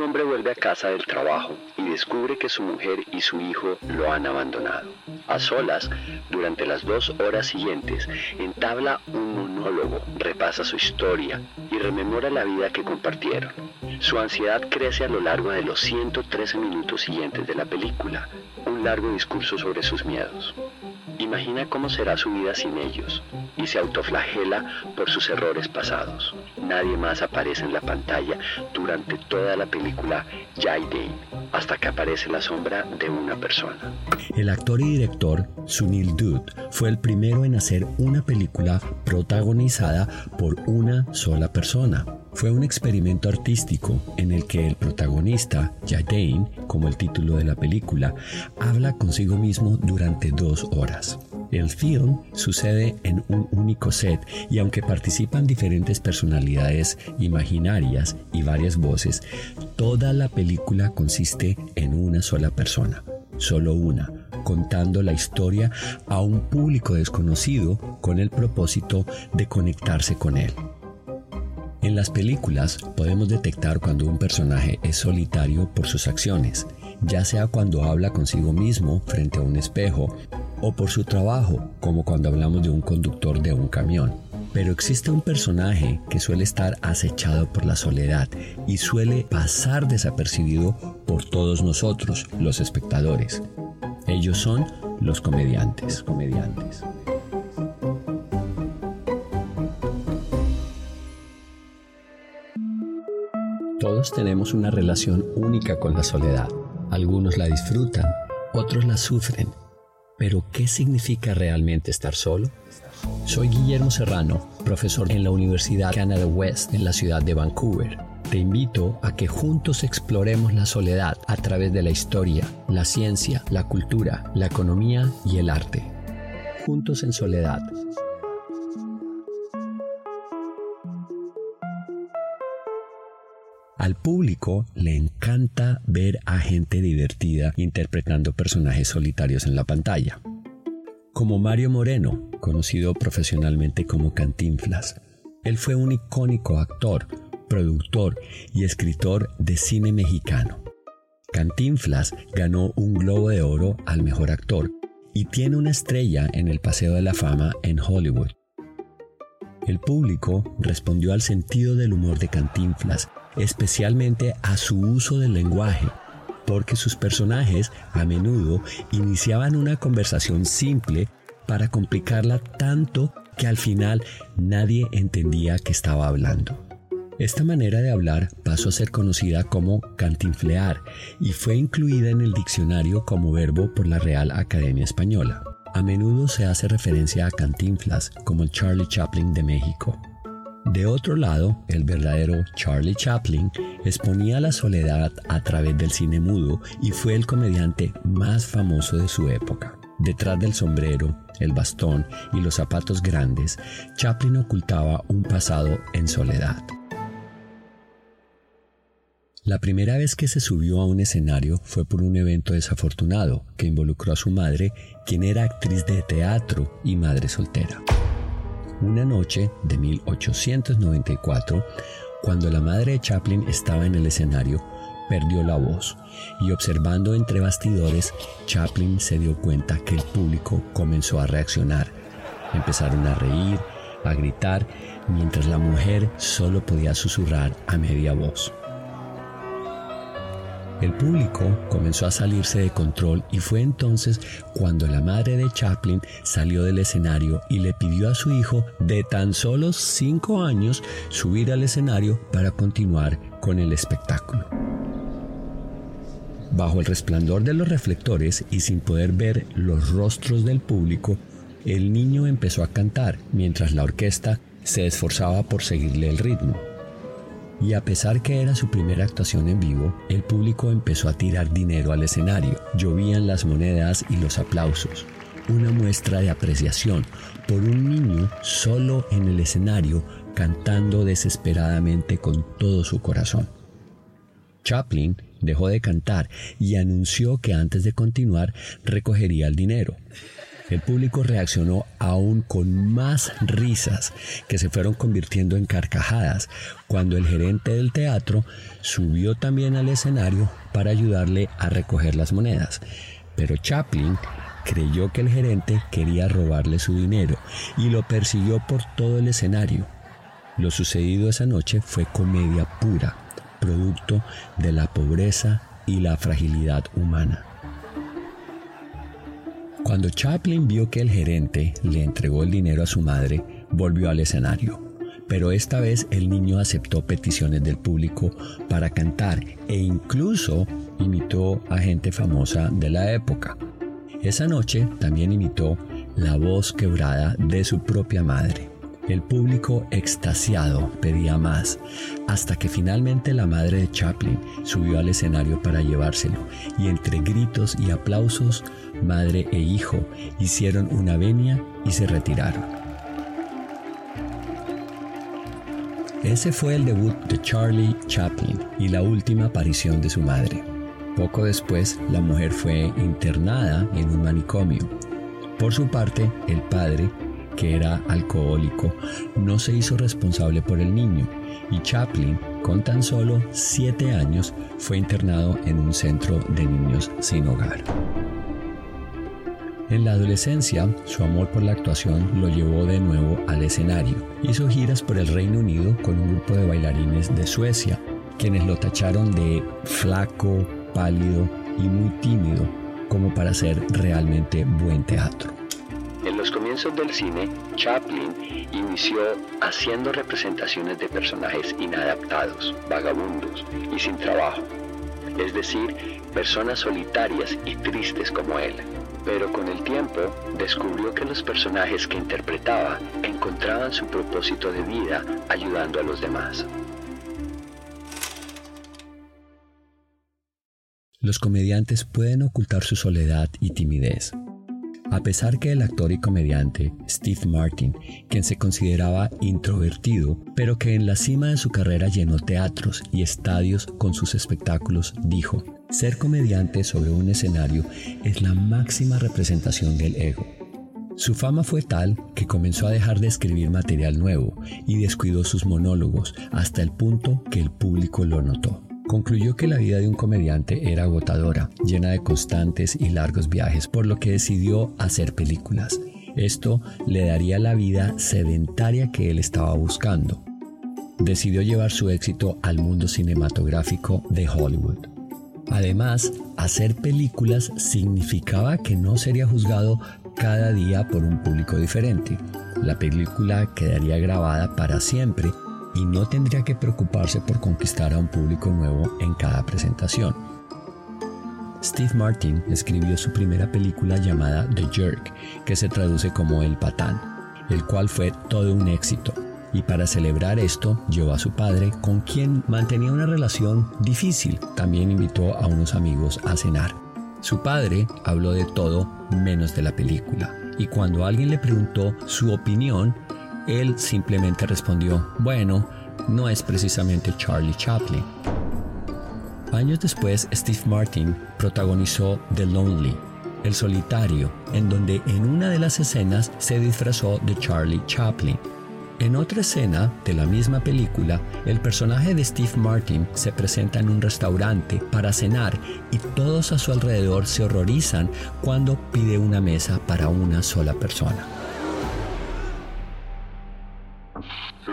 Un hombre vuelve a casa del trabajo y descubre que su mujer y su hijo lo han abandonado. A solas, durante las dos horas siguientes, entabla un monólogo, repasa su historia y rememora la vida que compartieron. Su ansiedad crece a lo largo de los 113 minutos siguientes de la película, un largo discurso sobre sus miedos. Imagina cómo será su vida sin ellos y se autoflagela por sus errores pasados. Nadie más aparece en la pantalla durante toda la película Jai Dane, hasta que aparece la sombra de una persona. El actor y director Sunil Dutt fue el primero en hacer una película protagonizada por una sola persona. Fue un experimento artístico en el que el protagonista, Jadane, como el título de la película, habla consigo mismo durante dos horas. El film sucede en un único set y aunque participan diferentes personalidades imaginarias y varias voces, toda la película consiste en una sola persona, solo una, contando la historia a un público desconocido con el propósito de conectarse con él. En las películas podemos detectar cuando un personaje es solitario por sus acciones, ya sea cuando habla consigo mismo frente a un espejo o por su trabajo, como cuando hablamos de un conductor de un camión. Pero existe un personaje que suele estar acechado por la soledad y suele pasar desapercibido por todos nosotros, los espectadores. Ellos son los comediantes, comediantes. Tenemos una relación única con la soledad. Algunos la disfrutan, otros la sufren. Pero, ¿qué significa realmente estar solo? Soy Guillermo Serrano, profesor en la Universidad Canada West en la ciudad de Vancouver. Te invito a que juntos exploremos la soledad a través de la historia, la ciencia, la cultura, la economía y el arte. Juntos en soledad. Al público le encanta ver a gente divertida interpretando personajes solitarios en la pantalla. Como Mario Moreno, conocido profesionalmente como Cantinflas. Él fue un icónico actor, productor y escritor de cine mexicano. Cantinflas ganó un Globo de Oro al mejor actor y tiene una estrella en el Paseo de la Fama en Hollywood. El público respondió al sentido del humor de Cantinflas especialmente a su uso del lenguaje, porque sus personajes a menudo iniciaban una conversación simple para complicarla tanto que al final nadie entendía que estaba hablando. Esta manera de hablar pasó a ser conocida como cantinflear y fue incluida en el diccionario como verbo por la Real Academia Española. A menudo se hace referencia a Cantinflas como el Charlie Chaplin de México. De otro lado, el verdadero Charlie Chaplin exponía la soledad a través del cine mudo y fue el comediante más famoso de su época. Detrás del sombrero, el bastón y los zapatos grandes, Chaplin ocultaba un pasado en soledad. La primera vez que se subió a un escenario fue por un evento desafortunado que involucró a su madre, quien era actriz de teatro y madre soltera. Una noche de 1894, cuando la madre de Chaplin estaba en el escenario, perdió la voz y observando entre bastidores, Chaplin se dio cuenta que el público comenzó a reaccionar. Empezaron a reír, a gritar, mientras la mujer solo podía susurrar a media voz. El público comenzó a salirse de control y fue entonces cuando la madre de Chaplin salió del escenario y le pidió a su hijo de tan solo 5 años subir al escenario para continuar con el espectáculo. Bajo el resplandor de los reflectores y sin poder ver los rostros del público, el niño empezó a cantar mientras la orquesta se esforzaba por seguirle el ritmo. Y a pesar que era su primera actuación en vivo, el público empezó a tirar dinero al escenario. Llovían las monedas y los aplausos. Una muestra de apreciación por un niño solo en el escenario cantando desesperadamente con todo su corazón. Chaplin dejó de cantar y anunció que antes de continuar recogería el dinero. El público reaccionó aún con más risas que se fueron convirtiendo en carcajadas cuando el gerente del teatro subió también al escenario para ayudarle a recoger las monedas. Pero Chaplin creyó que el gerente quería robarle su dinero y lo persiguió por todo el escenario. Lo sucedido esa noche fue comedia pura, producto de la pobreza y la fragilidad humana. Cuando Chaplin vio que el gerente le entregó el dinero a su madre, volvió al escenario. Pero esta vez el niño aceptó peticiones del público para cantar e incluso imitó a gente famosa de la época. Esa noche también imitó la voz quebrada de su propia madre. El público extasiado pedía más, hasta que finalmente la madre de Chaplin subió al escenario para llevárselo, y entre gritos y aplausos, madre e hijo hicieron una venia y se retiraron. Ese fue el debut de Charlie Chaplin y la última aparición de su madre. Poco después, la mujer fue internada en un manicomio. Por su parte, el padre que era alcohólico, no se hizo responsable por el niño y Chaplin, con tan solo 7 años, fue internado en un centro de niños sin hogar. En la adolescencia, su amor por la actuación lo llevó de nuevo al escenario. Hizo giras por el Reino Unido con un grupo de bailarines de Suecia, quienes lo tacharon de flaco, pálido y muy tímido, como para hacer realmente buen teatro. Los comienzos del cine, Chaplin inició haciendo representaciones de personajes inadaptados, vagabundos y sin trabajo, es decir, personas solitarias y tristes como él. Pero con el tiempo descubrió que los personajes que interpretaba encontraban su propósito de vida ayudando a los demás. Los comediantes pueden ocultar su soledad y timidez, a pesar que el actor y comediante Steve Martin, quien se consideraba introvertido, pero que en la cima de su carrera llenó teatros y estadios con sus espectáculos, dijo, ser comediante sobre un escenario es la máxima representación del ego. Su fama fue tal que comenzó a dejar de escribir material nuevo y descuidó sus monólogos hasta el punto que el público lo notó. Concluyó que la vida de un comediante era agotadora, llena de constantes y largos viajes, por lo que decidió hacer películas. Esto le daría la vida sedentaria que él estaba buscando. Decidió llevar su éxito al mundo cinematográfico de Hollywood. Además, hacer películas significaba que no sería juzgado cada día por un público diferente. La película quedaría grabada para siempre y no tendría que preocuparse por conquistar a un público nuevo en cada presentación. Steve Martin escribió su primera película llamada The Jerk, que se traduce como El Patán, el cual fue todo un éxito. Y para celebrar esto, llevó a su padre, con quien mantenía una relación difícil. También invitó a unos amigos a cenar. Su padre habló de todo menos de la película. Y cuando alguien le preguntó su opinión, él simplemente respondió, bueno, no es precisamente Charlie Chaplin. Años después, Steve Martin protagonizó The Lonely, El Solitario, en donde en una de las escenas se disfrazó de Charlie Chaplin. En otra escena de la misma película, el personaje de Steve Martin se presenta en un restaurante para cenar y todos a su alrededor se horrorizan cuando pide una mesa para una sola persona.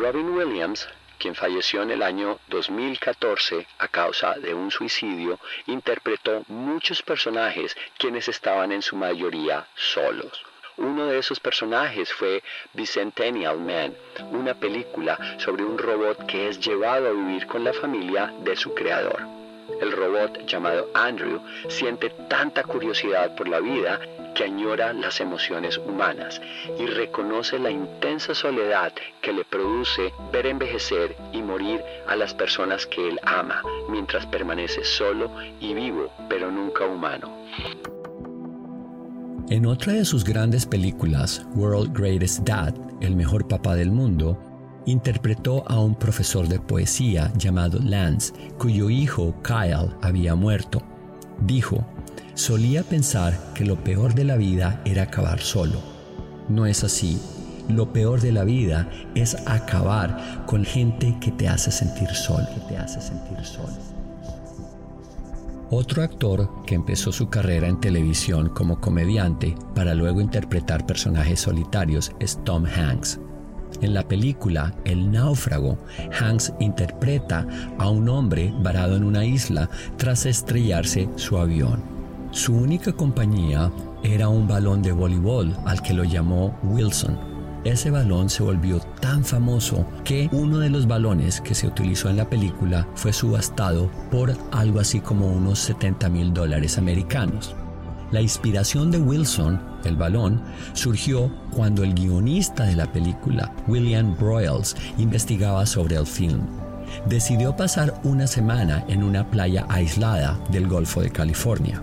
Robin Williams quien falleció en el año 2014 a causa de un suicidio, interpretó muchos personajes quienes estaban en su mayoría solos. Uno de esos personajes fue Bicentennial Man, una película sobre un robot que es llevado a vivir con la familia de su creador. El robot llamado Andrew siente tanta curiosidad por la vida que añora las emociones humanas y reconoce la intensa soledad que le produce ver envejecer y morir a las personas que él ama mientras permanece solo y vivo, pero nunca humano. En otra de sus grandes películas, World Greatest Dad, el mejor papá del mundo, interpretó a un profesor de poesía llamado Lance, cuyo hijo Kyle había muerto. Dijo, solía pensar que lo peor de la vida era acabar solo. No es así. Lo peor de la vida es acabar con gente que te hace sentir solo. Otro actor que empezó su carrera en televisión como comediante para luego interpretar personajes solitarios es Tom Hanks. En la película El náufrago, Hanks interpreta a un hombre varado en una isla tras estrellarse su avión. Su única compañía era un balón de voleibol al que lo llamó Wilson ese balón se volvió tan famoso que uno de los balones que se utilizó en la película fue subastado por algo así como unos 70 mil dólares americanos. La inspiración de Wilson, el balón, surgió cuando el guionista de la película, William Broyles, investigaba sobre el film. Decidió pasar una semana en una playa aislada del Golfo de California.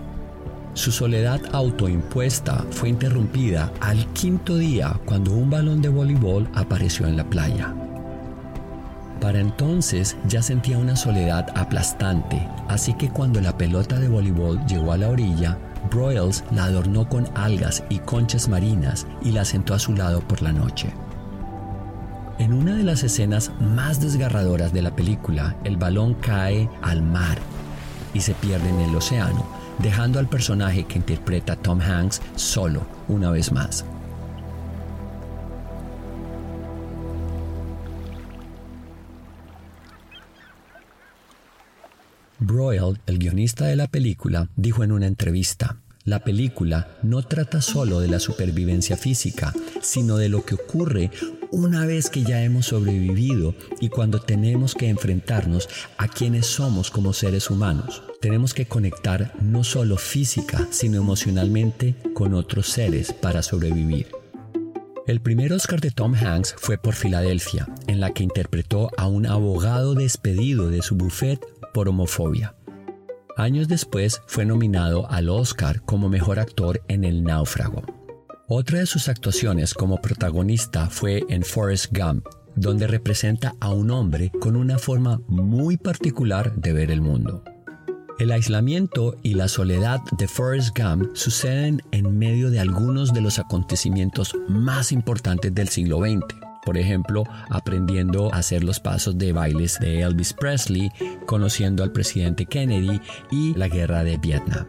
Su soledad autoimpuesta fue interrumpida al quinto día cuando un balón de voleibol apareció en la playa. Para entonces ya sentía una soledad aplastante, así que cuando la pelota de voleibol llegó a la orilla, Broyles la adornó con algas y conchas marinas y la sentó a su lado por la noche. En una de las escenas más desgarradoras de la película, el balón cae al mar y se pierde en el océano, dejando al personaje que interpreta Tom Hanks solo una vez más. Broyle, el guionista de la película, dijo en una entrevista, la película no trata solo de la supervivencia física, sino de lo que ocurre una vez que ya hemos sobrevivido y cuando tenemos que enfrentarnos a quienes somos como seres humanos. Tenemos que conectar no solo física, sino emocionalmente con otros seres para sobrevivir. El primer Oscar de Tom Hanks fue por Filadelfia, en la que interpretó a un abogado despedido de su buffet por homofobia. Años después fue nominado al Oscar como mejor actor en El Náufrago. Otra de sus actuaciones como protagonista fue en Forrest Gump, donde representa a un hombre con una forma muy particular de ver el mundo. El aislamiento y la soledad de Forrest Gump suceden en medio de algunos de los acontecimientos más importantes del siglo XX por ejemplo, aprendiendo a hacer los pasos de bailes de Elvis Presley, conociendo al presidente Kennedy y la guerra de Vietnam.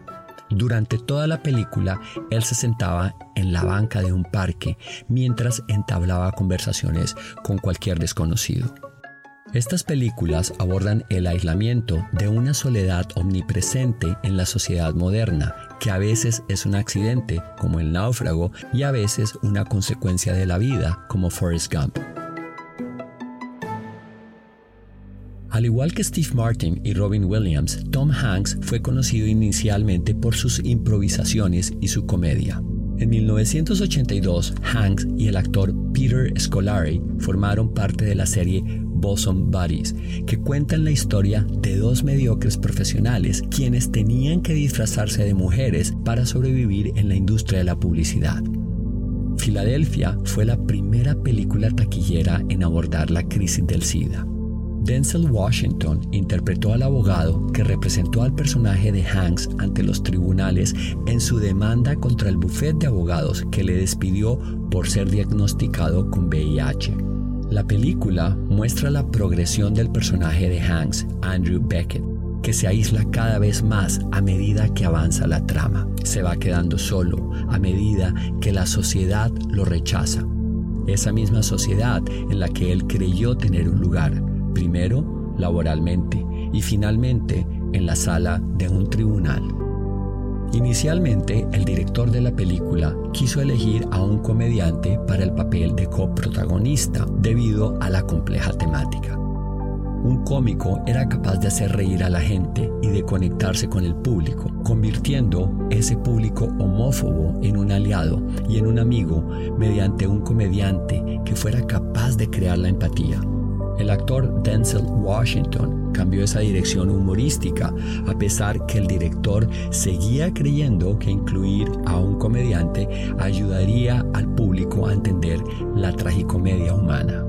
Durante toda la película, él se sentaba en la banca de un parque mientras entablaba conversaciones con cualquier desconocido. Estas películas abordan el aislamiento de una soledad omnipresente en la sociedad moderna, que a veces es un accidente, como el náufrago, y a veces una consecuencia de la vida, como Forrest Gump. Al igual que Steve Martin y Robin Williams, Tom Hanks fue conocido inicialmente por sus improvisaciones y su comedia. En 1982, Hanks y el actor Peter Scolari formaron parte de la serie Bosom Buddies, que cuentan la historia de dos mediocres profesionales quienes tenían que disfrazarse de mujeres para sobrevivir en la industria de la publicidad. Filadelfia fue la primera película taquillera en abordar la crisis del SIDA. Denzel Washington interpretó al abogado que representó al personaje de Hanks ante los tribunales en su demanda contra el bufete de abogados que le despidió por ser diagnosticado con VIH. La película muestra la progresión del personaje de Hanks, Andrew Beckett, que se aísla cada vez más a medida que avanza la trama. Se va quedando solo a medida que la sociedad lo rechaza. Esa misma sociedad en la que él creyó tener un lugar, primero laboralmente y finalmente en la sala de un tribunal. Inicialmente, el director de la película quiso elegir a un comediante para el papel de coprotagonista debido a la compleja temática. Un cómico era capaz de hacer reír a la gente y de conectarse con el público, convirtiendo ese público homófobo en un aliado y en un amigo mediante un comediante que fuera capaz de crear la empatía. El actor Denzel Washington cambió esa dirección humorística, a pesar que el director seguía creyendo que incluir a un comediante ayudaría al público a entender la tragicomedia humana.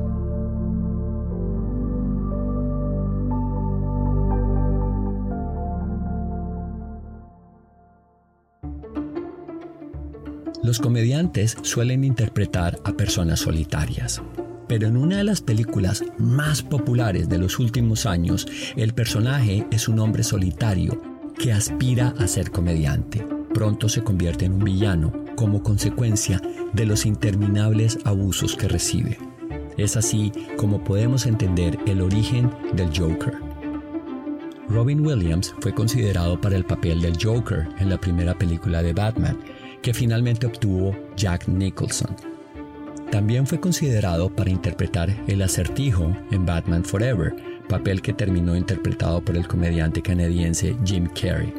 Los comediantes suelen interpretar a personas solitarias. Pero en una de las películas más populares de los últimos años, el personaje es un hombre solitario que aspira a ser comediante. Pronto se convierte en un villano como consecuencia de los interminables abusos que recibe. Es así como podemos entender el origen del Joker. Robin Williams fue considerado para el papel del Joker en la primera película de Batman, que finalmente obtuvo Jack Nicholson. También fue considerado para interpretar el acertijo en Batman Forever, papel que terminó interpretado por el comediante canadiense Jim Carrey.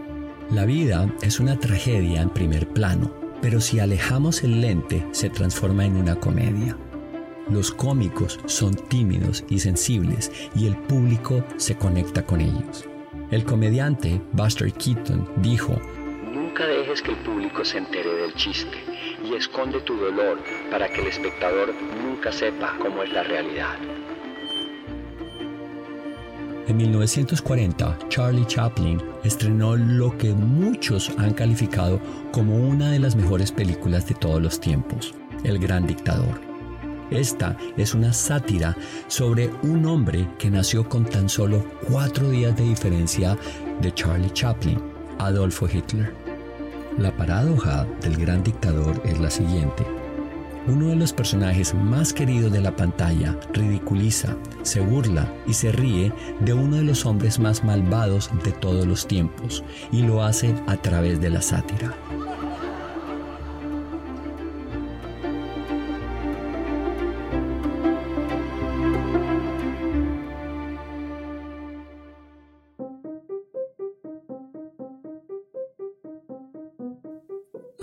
La vida es una tragedia en primer plano, pero si alejamos el lente se transforma en una comedia. Los cómicos son tímidos y sensibles y el público se conecta con ellos. El comediante Buster Keaton dijo, Nunca dejes que el público se entere del chiste y esconde tu dolor para que el espectador nunca sepa cómo es la realidad. En 1940, Charlie Chaplin estrenó lo que muchos han calificado como una de las mejores películas de todos los tiempos, El Gran Dictador. Esta es una sátira sobre un hombre que nació con tan solo cuatro días de diferencia de Charlie Chaplin, Adolfo Hitler. La paradoja del gran dictador es la siguiente. Uno de los personajes más queridos de la pantalla ridiculiza, se burla y se ríe de uno de los hombres más malvados de todos los tiempos y lo hace a través de la sátira.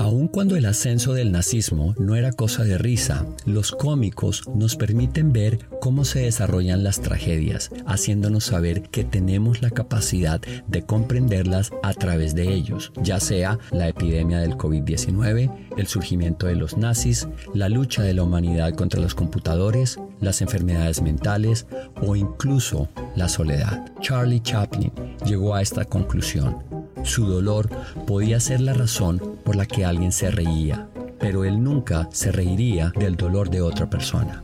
Aun cuando el ascenso del nazismo no era cosa de risa, los cómicos nos permiten ver cómo se desarrollan las tragedias, haciéndonos saber que tenemos la capacidad de comprenderlas a través de ellos, ya sea la epidemia del COVID-19, el surgimiento de los nazis, la lucha de la humanidad contra los computadores, las enfermedades mentales o incluso la soledad. Charlie Chaplin llegó a esta conclusión. Su dolor podía ser la razón por la que alguien se reía, pero él nunca se reiría del dolor de otra persona.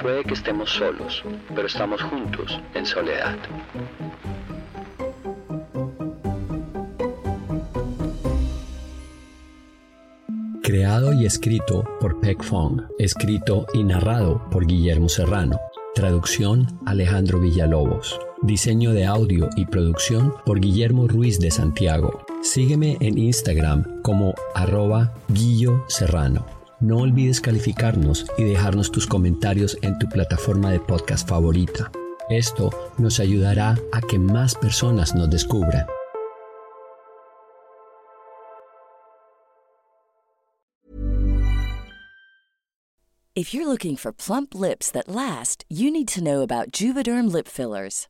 Puede que estemos solos, pero estamos juntos en soledad. Creado y escrito por Peck Fong, escrito y narrado por Guillermo Serrano. Traducción Alejandro Villalobos. Diseño de audio y producción por Guillermo Ruiz de Santiago. Sígueme en Instagram como arroba Guillo Serrano. No olvides calificarnos y dejarnos tus comentarios en tu plataforma de podcast favorita. Esto nos ayudará a que más personas nos descubran. If you're looking for plump lips that last, you need to know about Juvederm lip fillers.